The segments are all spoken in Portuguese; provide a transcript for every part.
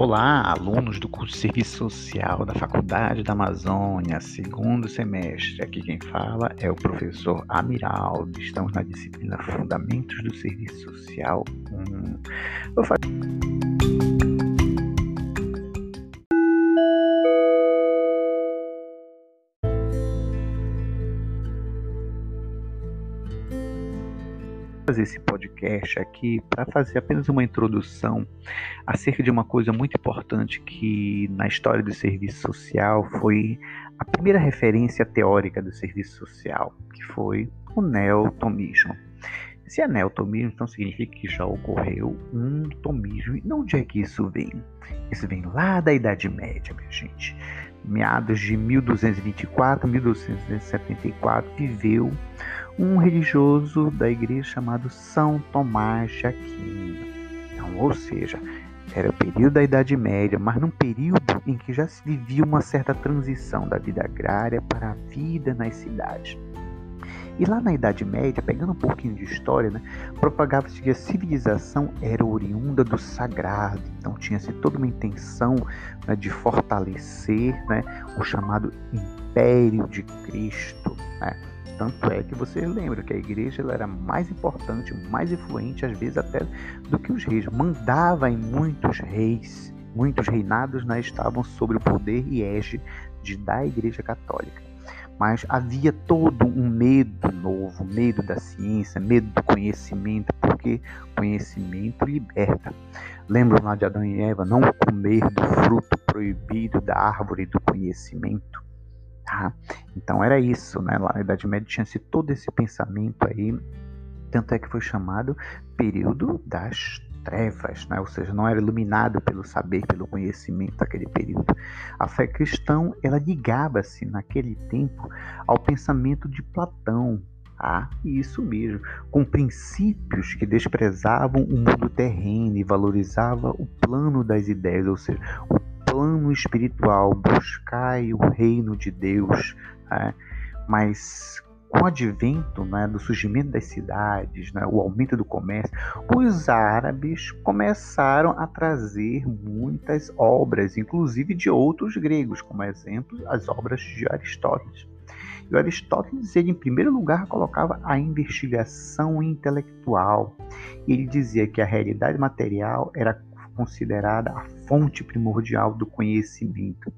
Olá, alunos do curso de Serviço Social da Faculdade da Amazônia, segundo semestre. Aqui quem fala é o professor Amiraldo. Estamos na disciplina Fundamentos do Serviço Social 1. Vou fazer... aqui para fazer apenas uma introdução acerca de uma coisa muito importante que na história do serviço social foi a primeira referência teórica do serviço social, que foi o neotomismo. Se é neotomismo, então significa que já ocorreu um tomismo. E de onde é que isso vem? Isso vem lá da Idade Média, minha gente. Meados de 1224, 1274, viveu um religioso da igreja chamado São Tomás de Aquino. Então, ou seja, era o período da Idade Média, mas num período em que já se vivia uma certa transição da vida agrária para a vida nas cidades. E lá na Idade Média, pegando um pouquinho de história, né, propagava-se que a civilização era oriunda do sagrado, então tinha-se toda uma intenção né, de fortalecer né, o chamado Império de Cristo. Né? Tanto é que você lembra que a igreja era mais importante, mais influente, às vezes até do que os reis. Mandava em muitos reis, muitos reinados né, estavam sob o poder e égide da igreja católica. Mas havia todo um medo novo, medo da ciência, medo do conhecimento, porque conhecimento liberta. Lembram lá de Adão e Eva, não comer do fruto proibido da árvore do conhecimento? Tá? Então era isso, né? Lá na Idade Média tinha-se todo esse pensamento aí, tanto é que foi chamado período das trevas, né? ou seja, não era iluminado pelo saber, pelo conhecimento daquele período. A fé cristã, ela ligava-se naquele tempo ao pensamento de Platão, ah, isso mesmo, com princípios que desprezavam o mundo terreno e valorizavam o plano das ideias, ou seja, o plano espiritual, buscai o reino de Deus, né? mas com o advento né, do surgimento das cidades, né, o aumento do comércio, os árabes começaram a trazer muitas obras, inclusive de outros gregos, como exemplo as obras de Aristóteles. E Aristóteles, ele, em primeiro lugar, colocava a investigação intelectual. Ele dizia que a realidade material era considerada a fonte primordial do conhecimento.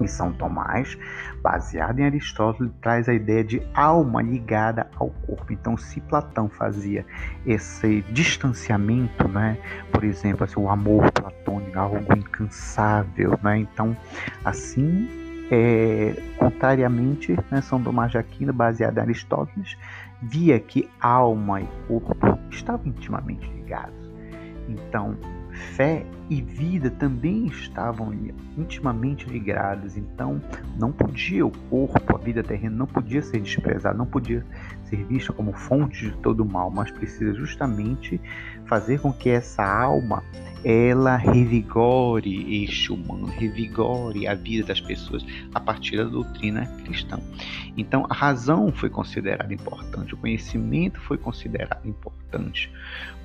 E São Tomás, baseado em Aristóteles, traz a ideia de alma ligada ao corpo. Então, se Platão fazia esse distanciamento, né, por exemplo, assim, o amor platônico, algo incansável, né, então, assim, é, contrariamente, né, São Tomás de Aquino, baseado em Aristóteles, via que alma e corpo estavam intimamente ligados. Então, fé e vida também estavam intimamente ligados. Então, não podia o corpo, a vida terrena, não podia ser desprezado, não podia ser vista como fonte de todo mal, mas precisa justamente fazer com que essa alma ela revigore este humano, revigore a vida das pessoas a partir da doutrina cristã. Então, a razão foi considerada importante, o conhecimento foi considerado importante.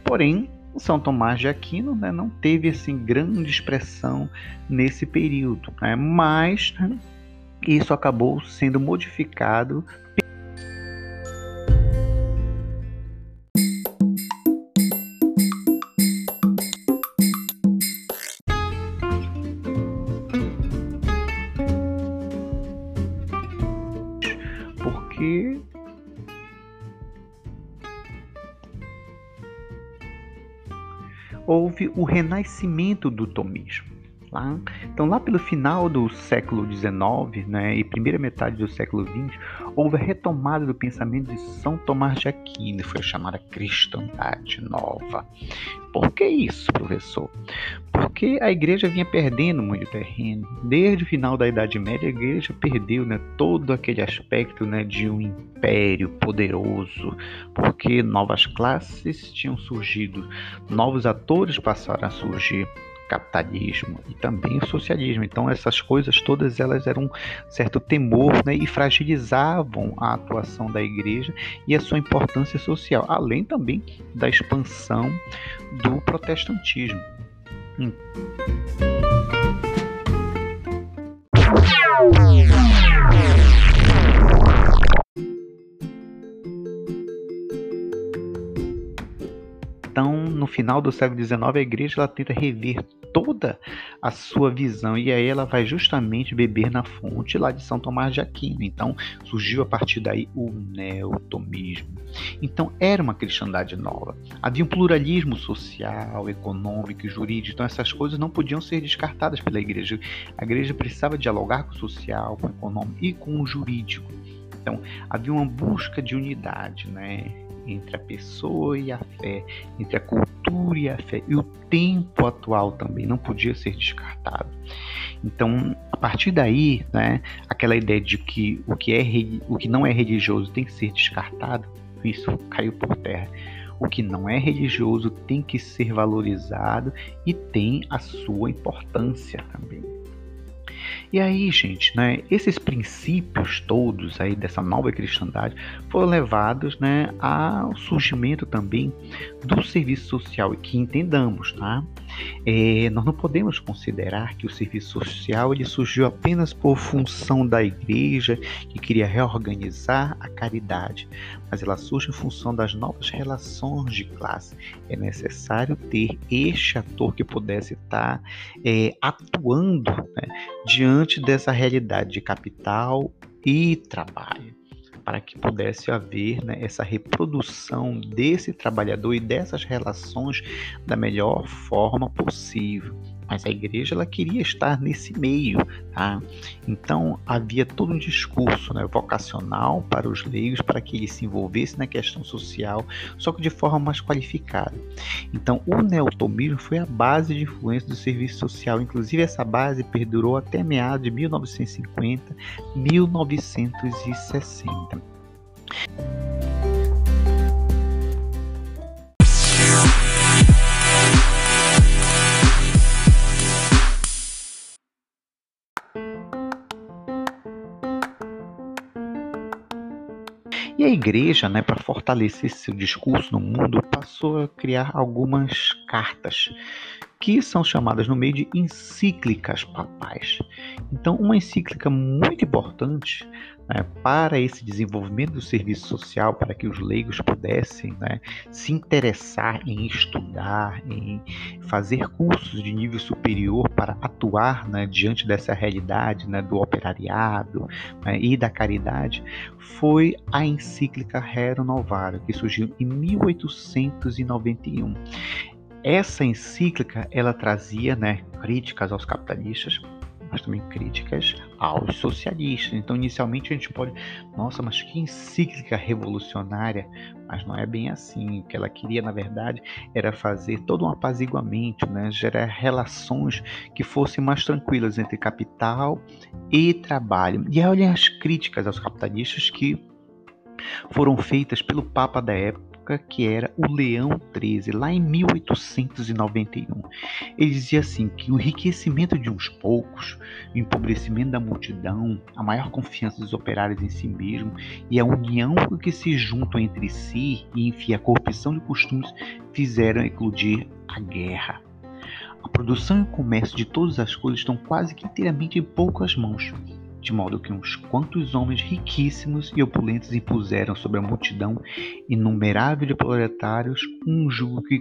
Porém, são Tomás de Aquino né, não teve assim grande expressão nesse período, né, mas né, isso acabou sendo modificado porque houve o renascimento do tomismo. Lá, então, lá pelo final do século XIX né, e primeira metade do século XX, houve a retomada do pensamento de São Tomás de Aquino, foi chamada cristandade nova. Por que isso, professor? Porque a igreja vinha perdendo muito terreno. Desde o final da Idade Média, a igreja perdeu né, todo aquele aspecto né, de um império poderoso, porque novas classes tinham surgido, novos atores passaram a surgir capitalismo e também o socialismo. Então essas coisas todas elas eram um certo temor né, e fragilizavam a atuação da igreja e a sua importância social, além também da expansão do protestantismo. Hum. Então, no final do século XIX, a igreja ela tenta rever toda a sua visão e aí ela vai justamente beber na fonte lá de São Tomás de Aquino. Então, surgiu a partir daí o neotomismo. Então, era uma cristandade nova. Havia um pluralismo social, econômico e jurídico. Então, essas coisas não podiam ser descartadas pela igreja. A igreja precisava dialogar com o social, com o econômico e com o jurídico. Então, havia uma busca de unidade, né? Entre a pessoa e a fé, entre a cultura e a fé. E o tempo atual também não podia ser descartado. Então, a partir daí, né, aquela ideia de que o que, é, o que não é religioso tem que ser descartado, isso caiu por terra. O que não é religioso tem que ser valorizado e tem a sua importância também. E aí, gente, né, esses princípios todos aí dessa nova cristandade foram levados, né, ao surgimento também do serviço social e que entendamos, tá? É, nós não podemos considerar que o serviço social ele surgiu apenas por função da igreja que queria reorganizar a caridade, mas ela surge em função das novas relações de classe. É necessário ter este ator que pudesse estar é, atuando né, diante dessa realidade de capital e trabalho para que pudesse haver né, essa reprodução desse trabalhador e dessas relações da melhor forma possível mas a igreja ela queria estar nesse meio, tá? Então havia todo um discurso né, vocacional para os leigos para que eles se envolvessem na questão social, só que de forma mais qualificada. Então o neotomismo foi a base de influência do serviço social, inclusive essa base perdurou até meados de 1950, 1960. Igreja, né, para fortalecer seu discurso no mundo, passou a criar algumas cartas que são chamadas no meio de encíclicas papais. Então, uma encíclica muito importante né, para esse desenvolvimento do serviço social, para que os leigos pudessem né, se interessar em estudar, em fazer cursos de nível superior para atuar né, diante dessa realidade né, do operariado né, e da caridade, foi a encíclica Rerum Novarum, que surgiu em 1891. Essa encíclica ela trazia né, críticas aos capitalistas, mas também críticas aos socialistas. Então, inicialmente a gente pode, nossa, mas que encíclica revolucionária, mas não é bem assim. O que ela queria, na verdade, era fazer todo um apaziguamento, né? gerar relações que fossem mais tranquilas entre capital e trabalho. E olhem as críticas aos capitalistas que foram feitas pelo Papa da época época, que era o Leão XIII, lá em 1891. Ele dizia assim que o enriquecimento de uns poucos, o empobrecimento da multidão, a maior confiança dos operários em si mesmo e a união que se juntam entre si e, enfim, a corrupção de costumes fizeram eclodir a guerra. A produção e o comércio de todas as coisas estão quase que inteiramente em poucas mãos de modo que uns quantos homens riquíssimos e opulentos impuseram sobre a multidão inumerável de proletários um jugo que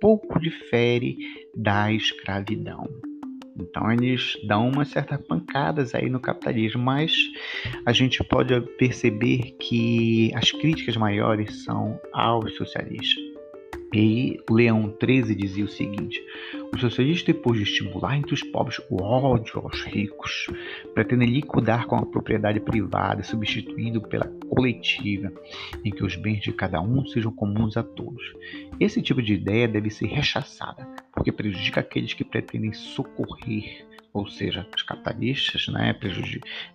pouco difere da escravidão. Então eles dão umas certas pancadas aí no capitalismo, mas a gente pode perceber que as críticas maiores são aos socialistas. E Leão XIII dizia o seguinte: os socialistas, depois de estimular entre os pobres o ódio aos ricos, pretendem liquidar com a propriedade privada, substituindo pela coletiva, em que os bens de cada um sejam comuns a todos. Esse tipo de ideia deve ser rechaçada, porque prejudica aqueles que pretendem socorrer ou seja, os capitalistas, né,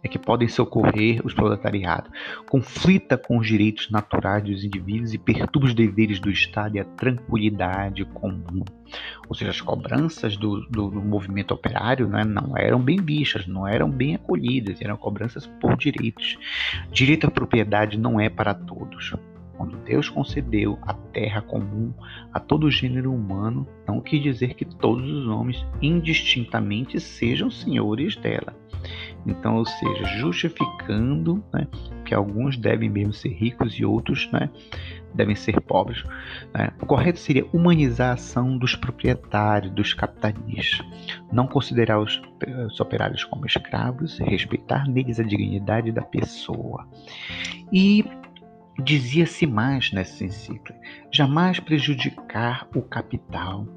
é que podem socorrer os proletariados, conflita com os direitos naturais dos indivíduos e perturba os deveres do Estado e a tranquilidade comum. Ou seja, as cobranças do, do, do movimento operário né, não eram bem vistas, não eram bem acolhidas, eram cobranças por direitos. Direito à propriedade não é para todos. Quando Deus concedeu a terra comum a todo gênero humano, não quis dizer que todos os homens indistintamente sejam senhores dela. Então, ou seja, justificando né, que alguns devem mesmo ser ricos e outros né, devem ser pobres. Né? O correto seria humanizar a ação dos proprietários, dos capitalistas, não considerar os, os operários como escravos, respeitar neles a dignidade da pessoa. E dizia-se mais nessa encíclica: jamais prejudicar o capital,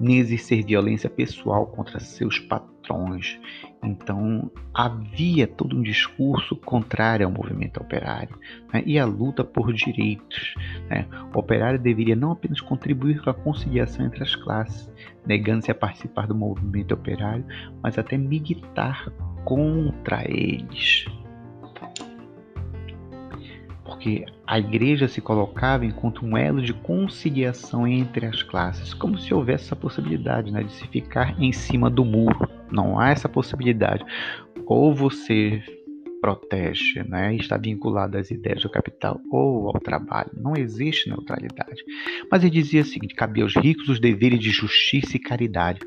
nem exercer violência pessoal contra seus patrões. Então, havia todo um discurso contrário ao movimento operário né, e à luta por direitos. Né. O operário deveria não apenas contribuir com a conciliação entre as classes, negando-se a participar do movimento operário, mas até militar contra eles porque a igreja se colocava enquanto um elo de conciliação entre as classes, como se houvesse essa possibilidade né, de se ficar em cima do muro. Não há essa possibilidade. Ou você protege, né, está vinculado às ideias do capital ou ao trabalho. Não existe neutralidade. Mas ele dizia o seguinte: cabia aos ricos os deveres de justiça e caridade,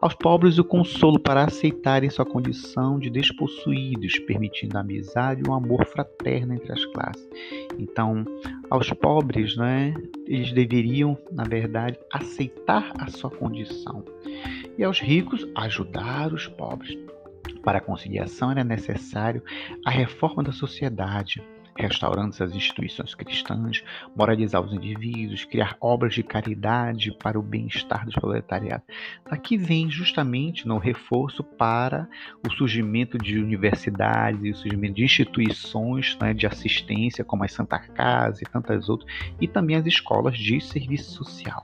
aos pobres o consolo para aceitarem sua condição de despossuídos, permitindo a amizade e um amor fraterno entre as classes. Então, aos pobres, né, eles deveriam, na verdade, aceitar a sua condição. E aos ricos, ajudar os pobres. Para a conciliação era necessário a reforma da sociedade, restaurando as instituições cristãs, moralizar os indivíduos, criar obras de caridade para o bem-estar dos proletariados. Aqui vem justamente no reforço para o surgimento de universidades e o surgimento de instituições né, de assistência, como a Santa Casa e tantas outras, e também as escolas de serviço social.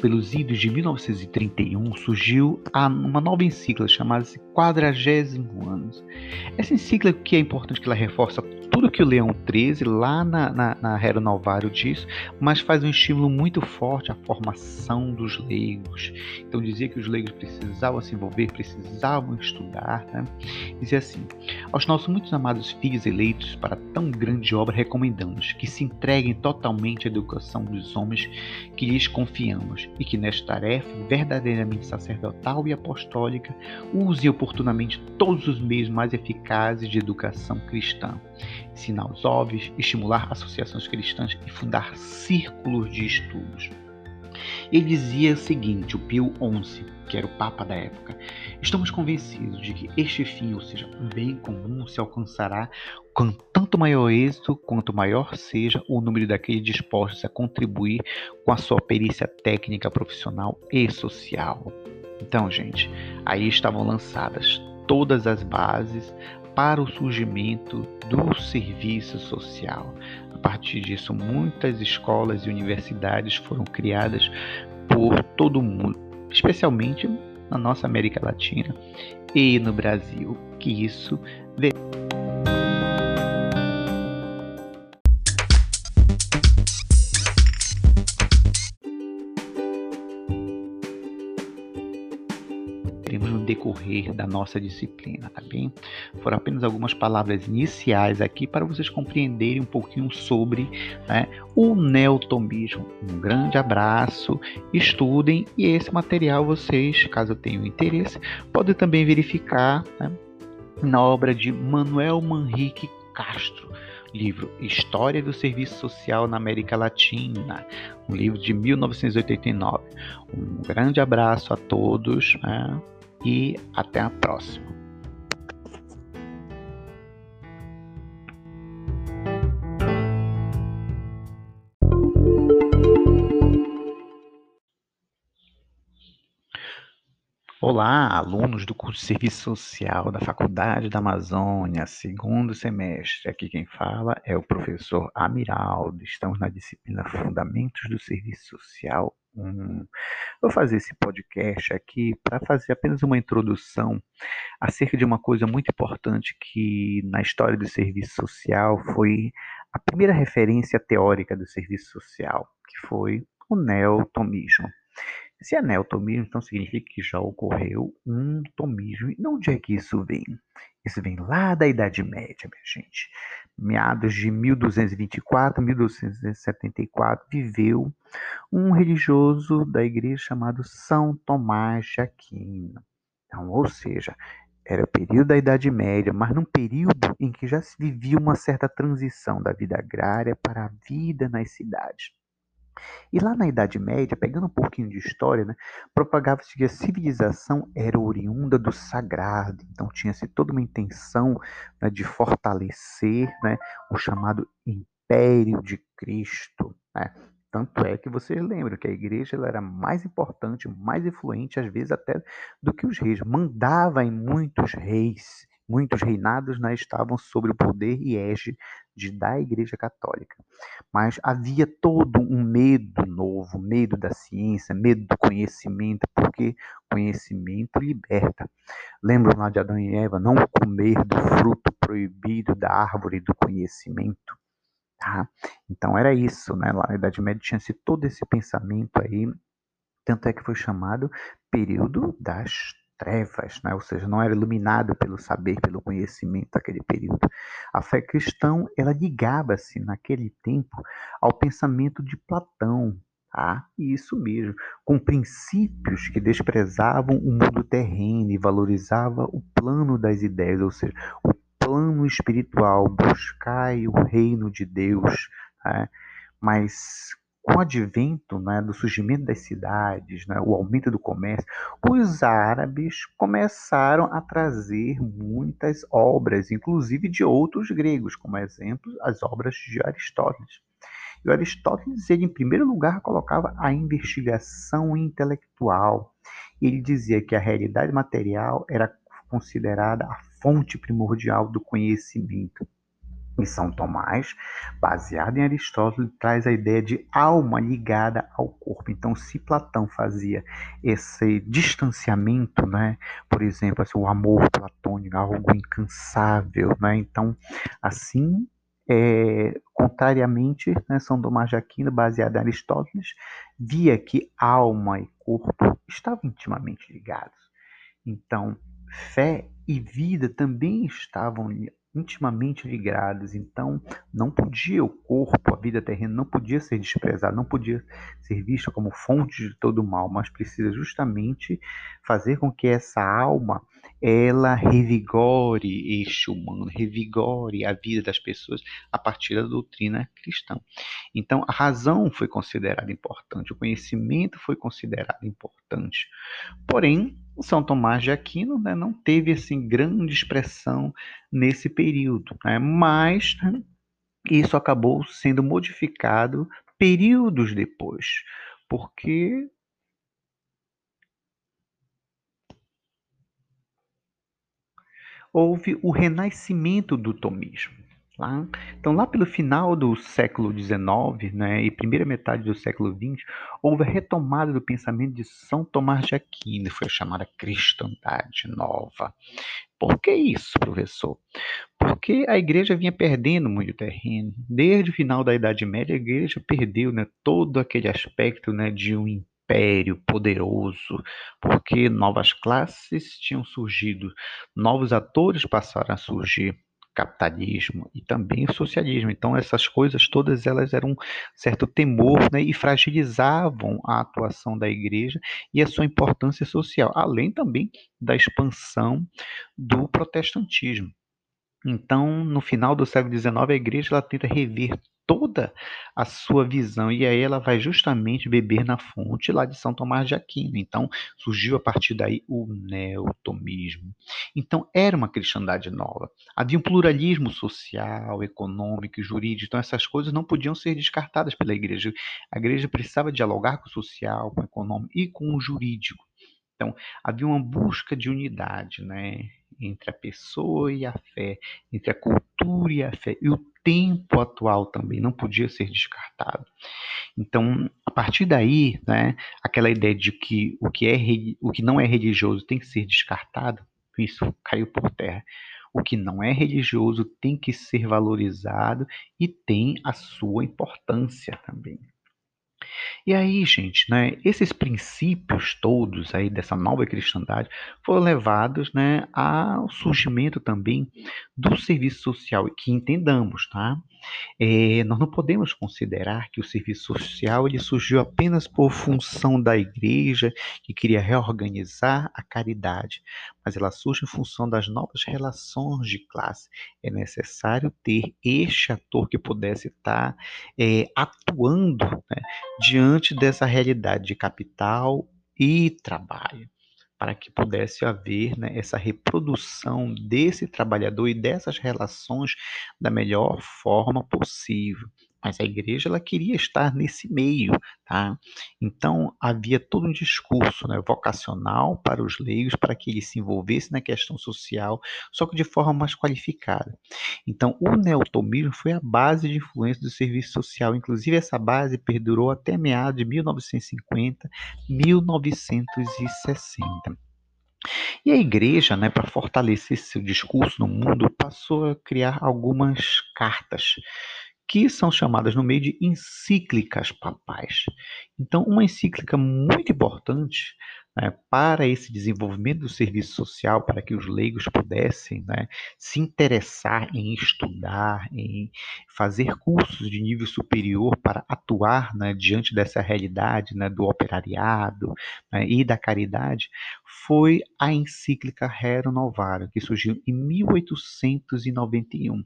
Pelos idos de 1931 surgiu uma nova encíclica chamada Quadragésimo Anos. Essa encíclica que é importante que ela reforça tudo que o Leão XIII lá na, na, na Hero Novário diz, mas faz um estímulo muito forte à formação dos leigos. Então dizia que os leigos precisavam se envolver, precisavam estudar. Né? Dizia assim: aos nossos muitos amados filhos eleitos para tão grande obra, recomendamos que se entreguem totalmente à educação dos homens que lhes confiamos e que nesta tarefa verdadeiramente sacerdotal e apostólica use oportunamente todos os meios mais eficazes de educação cristã ensinar os óbvios, estimular associações cristãs e fundar círculos de estudos. Ele dizia o seguinte, o Pio XI, que era o Papa da época, estamos convencidos de que este fim, ou seja, o bem comum, se alcançará com tanto maior êxito quanto maior seja o número daqueles dispostos a contribuir com a sua perícia técnica, profissional e social. Então, gente, aí estavam lançadas todas as bases para o surgimento do serviço social. A partir disso, muitas escolas e universidades foram criadas por todo o mundo, especialmente na nossa América Latina e no Brasil, que isso decorrer da nossa disciplina, tá bem? Foram apenas algumas palavras iniciais aqui para vocês compreenderem um pouquinho sobre né, o neotomismo. Um grande abraço, estudem e esse material vocês, caso tenham interesse, podem também verificar né, na obra de Manuel Manrique Castro livro História do Serviço Social na América Latina, um livro de 1989. Um grande abraço a todos. Né? E até a próxima. Olá, alunos do curso de Serviço Social da Faculdade da Amazônia, segundo semestre. Aqui quem fala é o professor Amiraldo. Estamos na disciplina Fundamentos do Serviço Social um. Vou fazer esse podcast aqui para fazer apenas uma introdução acerca de uma coisa muito importante que na história do serviço social foi a primeira referência teórica do serviço social, que foi o neotomismo. Se é neotomismo, então significa que já ocorreu um tomismo. E onde é que isso vem? Isso vem lá da Idade Média, minha gente. Meados de 1224, 1274, viveu um religioso da igreja chamado São Tomás de Aquino. Então, ou seja, era o período da Idade Média, mas num período em que já se vivia uma certa transição da vida agrária para a vida nas cidades. E lá na Idade Média, pegando um pouquinho de história, né, propagava-se que a civilização era oriunda do sagrado. Então tinha-se toda uma intenção né, de fortalecer né, o chamado Império de Cristo. Né? Tanto é que vocês lembram que a igreja era mais importante, mais influente, às vezes até do que os reis. Mandava em muitos reis, muitos reinados né, estavam sobre o poder e égide da igreja católica. Mas havia todo um medo novo, medo da ciência, medo do conhecimento, porque conhecimento liberta. Lembram lá de Adão e Eva, não comer do fruto proibido da árvore do conhecimento? Tá? Então era isso, né? Lá na Idade Média tinha-se todo esse pensamento aí, tanto é que foi chamado período das trevas, né? ou seja, não era iluminado pelo saber, pelo conhecimento daquele período. A fé cristã, ela ligava-se naquele tempo ao pensamento de Platão, tá? isso mesmo, com princípios que desprezavam o mundo terreno e valorizavam o plano das ideias, ou seja, o plano espiritual, buscai o reino de Deus, né? mas com o advento né, do surgimento das cidades, né, o aumento do comércio, os árabes começaram a trazer muitas obras, inclusive de outros gregos, como exemplo as obras de Aristóteles. E o Aristóteles, ele, em primeiro lugar, colocava a investigação intelectual. Ele dizia que a realidade material era considerada a fonte primordial do conhecimento. E São Tomás, baseado em Aristóteles, traz a ideia de alma ligada ao corpo. Então, se Platão fazia esse distanciamento, né, por exemplo, assim, o amor platônico, algo incansável, né, então, assim, é, contrariamente, né, São Tomás de Aquino, baseado em Aristóteles, via que alma e corpo estavam intimamente ligados. Então, fé e vida também estavam intimamente ligados. Então, não podia o corpo, a vida terrena, não podia ser desprezado, não podia ser visto como fonte de todo mal, mas precisa justamente fazer com que essa alma ela revigore este humano, revigore a vida das pessoas a partir da doutrina cristã. Então, a razão foi considerada importante, o conhecimento foi considerado importante. Porém, são Tomás de Aquino né, não teve assim grande expressão nesse período, né, mas isso acabou sendo modificado períodos depois, porque houve o renascimento do tomismo. Lá, então, lá pelo final do século XIX né, e primeira metade do século XX, houve a retomada do pensamento de São Tomás de Aquino, foi a chamada cristandade nova. Por que isso, professor? Porque a igreja vinha perdendo muito terreno. Desde o final da Idade Média, a igreja perdeu né, todo aquele aspecto né, de um império poderoso, porque novas classes tinham surgido, novos atores passaram a surgir capitalismo e também o socialismo. Então essas coisas todas elas eram um certo temor né, e fragilizavam a atuação da igreja e a sua importância social, além também da expansão do protestantismo. Então, no final do século XIX, a igreja ela tenta rever toda a sua visão e aí ela vai justamente beber na fonte lá de São Tomás de Aquino. Então surgiu a partir daí o neotomismo. Então era uma cristandade nova. Havia um pluralismo social, econômico e jurídico. Então essas coisas não podiam ser descartadas pela igreja. A igreja precisava dialogar com o social, com o econômico e com o jurídico. Então havia uma busca de unidade, né? entre a pessoa e a fé, entre a cultura e a fé. E o tempo atual também não podia ser descartado. Então, a partir daí, né, aquela ideia de que o que, é, o que não é religioso tem que ser descartado, isso caiu por terra. O que não é religioso tem que ser valorizado e tem a sua importância também. E aí, gente, né, esses princípios todos aí dessa nova cristandade foram levados, né, ao surgimento também do serviço social, que entendamos, tá? É, nós não podemos considerar que o serviço social ele surgiu apenas por função da igreja que queria reorganizar a caridade, mas ela surge em função das novas relações de classe. É necessário ter este ator que pudesse estar é, atuando né, diante dessa realidade de capital e trabalho para que pudesse haver né, essa reprodução desse trabalhador e dessas relações da melhor forma possível. Mas a igreja ela queria estar nesse meio, tá? Então havia todo um discurso né, vocacional para os leigos para que eles se envolvessem na questão social, só que de forma mais qualificada. Então o neotomismo foi a base de influência do serviço social. Inclusive essa base perdurou até meados de 1950, 1960. E a igreja, né, para fortalecer seu discurso no mundo, passou a criar algumas cartas que são chamadas no meio de encíclicas papais. Então, uma encíclica muito importante né, para esse desenvolvimento do serviço social, para que os leigos pudessem né, se interessar em estudar, em fazer cursos de nível superior para atuar né, diante dessa realidade né, do operariado né, e da caridade, foi a encíclica Rerum Novarum, que surgiu em 1891.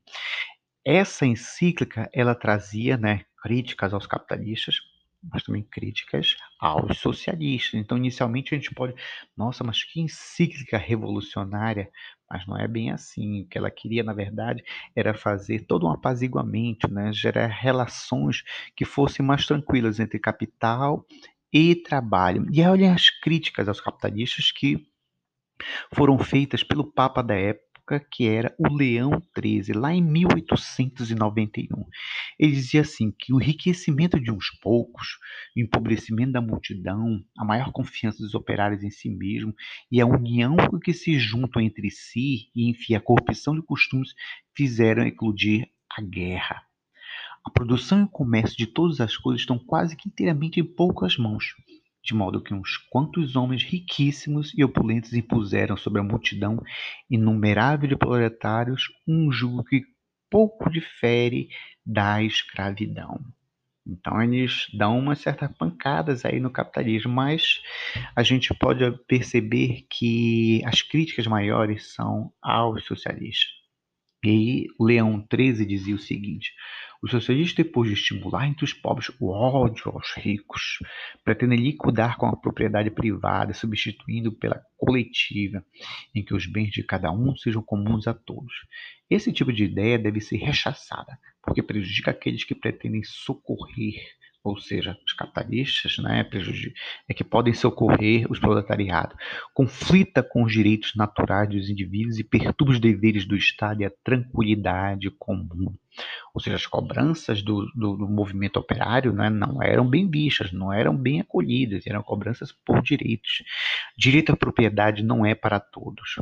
Essa encíclica ela trazia né, críticas aos capitalistas, mas também críticas aos socialistas. Então, inicialmente, a gente pode, nossa, mas que encíclica revolucionária! Mas não é bem assim. O que ela queria, na verdade, era fazer todo um apaziguamento, né? gerar relações que fossem mais tranquilas entre capital e trabalho. E olhem as críticas aos capitalistas que foram feitas pelo Papa da época época, que era o Leão XIII, lá em 1891. Ele dizia assim que o enriquecimento de uns poucos, o empobrecimento da multidão, a maior confiança dos operários em si mesmo e a união que se juntam entre si e, enfim, a corrupção de costumes fizeram eclodir a guerra. A produção e o comércio de todas as coisas estão quase que inteiramente em poucas mãos de modo que uns quantos homens riquíssimos e opulentos impuseram sobre a multidão inumerável de proletários um jugo que pouco difere da escravidão. Então eles dão umas certas pancadas aí no capitalismo, mas a gente pode perceber que as críticas maiores são aos socialistas. E Leão XIII dizia o seguinte: os socialistas, depois de estimular entre os pobres o ódio aos ricos, pretendem liquidar com a propriedade privada, substituindo pela coletiva, em que os bens de cada um sejam comuns a todos. Esse tipo de ideia deve ser rechaçada, porque prejudica aqueles que pretendem socorrer ou seja, os capitalistas, né, é que podem socorrer os proletariados, conflita com os direitos naturais dos indivíduos e perturba os deveres do Estado e a tranquilidade comum. Ou seja, as cobranças do, do, do movimento operário né, não eram bem vistas, não eram bem acolhidas, eram cobranças por direitos. Direito à propriedade não é para todos.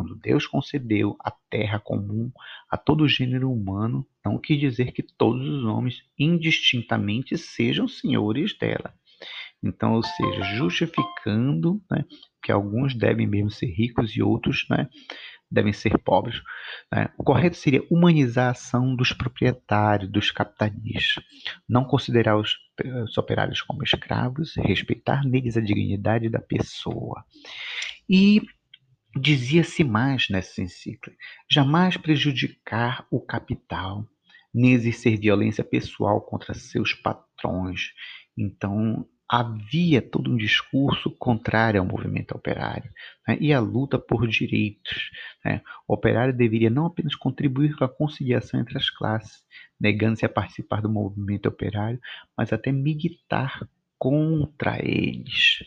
Quando Deus concedeu a terra comum a todo gênero humano, não quis dizer que todos os homens indistintamente sejam senhores dela. Então, ou seja, justificando né, que alguns devem mesmo ser ricos e outros né, devem ser pobres. Né? O correto seria humanizar a ação dos proprietários, dos capitalistas, não considerar os, os operários como escravos, respeitar neles a dignidade da pessoa. E Dizia-se mais nessa encíclica: jamais prejudicar o capital, nem exercer violência pessoal contra seus patrões. Então, havia todo um discurso contrário ao movimento operário né, e à luta por direitos. Né. O operário deveria não apenas contribuir com a conciliação entre as classes, negando-se a participar do movimento operário, mas até militar contra eles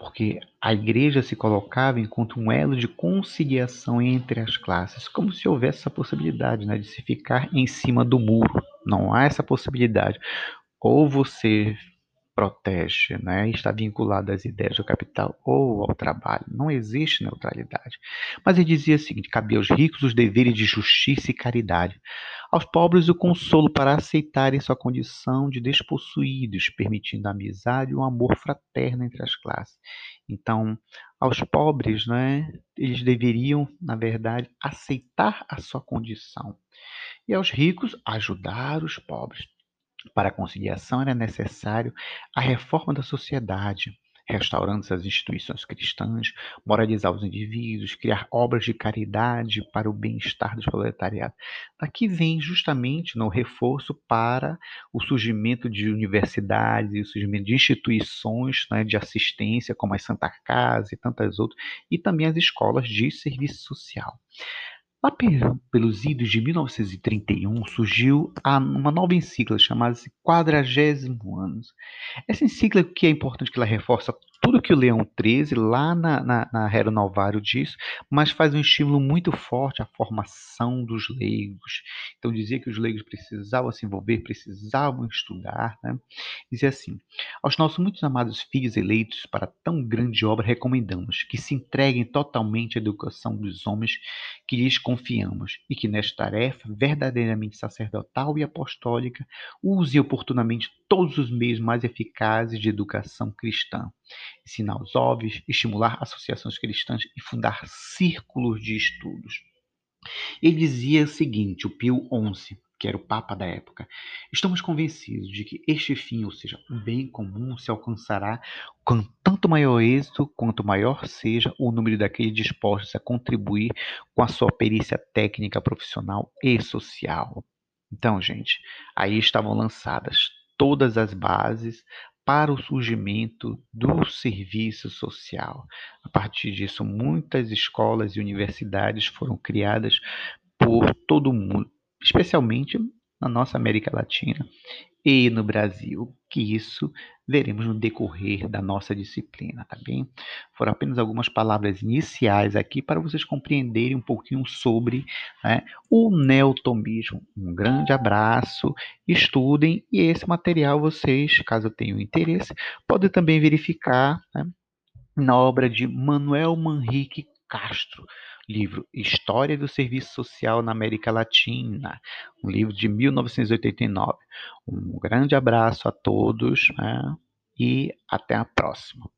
porque a igreja se colocava enquanto um elo de conciliação entre as classes, como se houvesse essa possibilidade né, de se ficar em cima do muro. Não há essa possibilidade. Ou você protege, né, está vinculado às ideias do capital ou ao trabalho. Não existe neutralidade. Mas ele dizia o seguinte: cabia aos ricos os deveres de justiça e caridade, aos pobres o consolo para aceitarem sua condição de despossuídos, permitindo a amizade e o amor fraterno entre as classes. Então, aos pobres, né, eles deveriam, na verdade, aceitar a sua condição. E aos ricos, ajudar os pobres. Para a conciliação era necessário a reforma da sociedade, restaurando as instituições cristãs, moralizar os indivíduos, criar obras de caridade para o bem-estar dos proletariados. Daqui vem justamente no reforço para o surgimento de universidades e o surgimento de instituições né, de assistência, como a Santa Casa e tantas outras, e também as escolas de serviço social. Lá pelos idos de 1931 surgiu uma nova encíclica chamada Quadragésimo Anos. Essa encíclica que é importante que ela reforça tudo que o Leão XIII, lá na, na, na Hero Novário, diz, mas faz um estímulo muito forte à formação dos leigos. Então, dizia que os leigos precisavam se envolver, precisavam estudar. Né? Dizia assim: Aos nossos muitos amados filhos eleitos para tão grande obra, recomendamos que se entreguem totalmente à educação dos homens que lhes confiamos e que, nesta tarefa verdadeiramente sacerdotal e apostólica, use oportunamente todos os meios mais eficazes de educação cristã ensinar os óbvios, estimular associações cristãs e fundar círculos de estudos. Ele dizia o seguinte, o Pio XI, que era o Papa da época, estamos convencidos de que este fim, ou seja, o bem comum, se alcançará com tanto maior êxito quanto maior seja o número daqueles dispostos a contribuir com a sua perícia técnica, profissional e social. Então, gente, aí estavam lançadas todas as bases para o surgimento do serviço social. A partir disso, muitas escolas e universidades foram criadas por todo mundo, especialmente na nossa América Latina e no Brasil, que isso veremos no decorrer da nossa disciplina, tá bem? Foram apenas algumas palavras iniciais aqui para vocês compreenderem um pouquinho sobre né, o neotomismo. Um grande abraço, estudem e esse material vocês, caso tenham interesse, podem também verificar né, na obra de Manuel Manrique Castro, livro História do Serviço Social na América Latina, um livro de 1989. Um grande abraço a todos né, e até a próxima.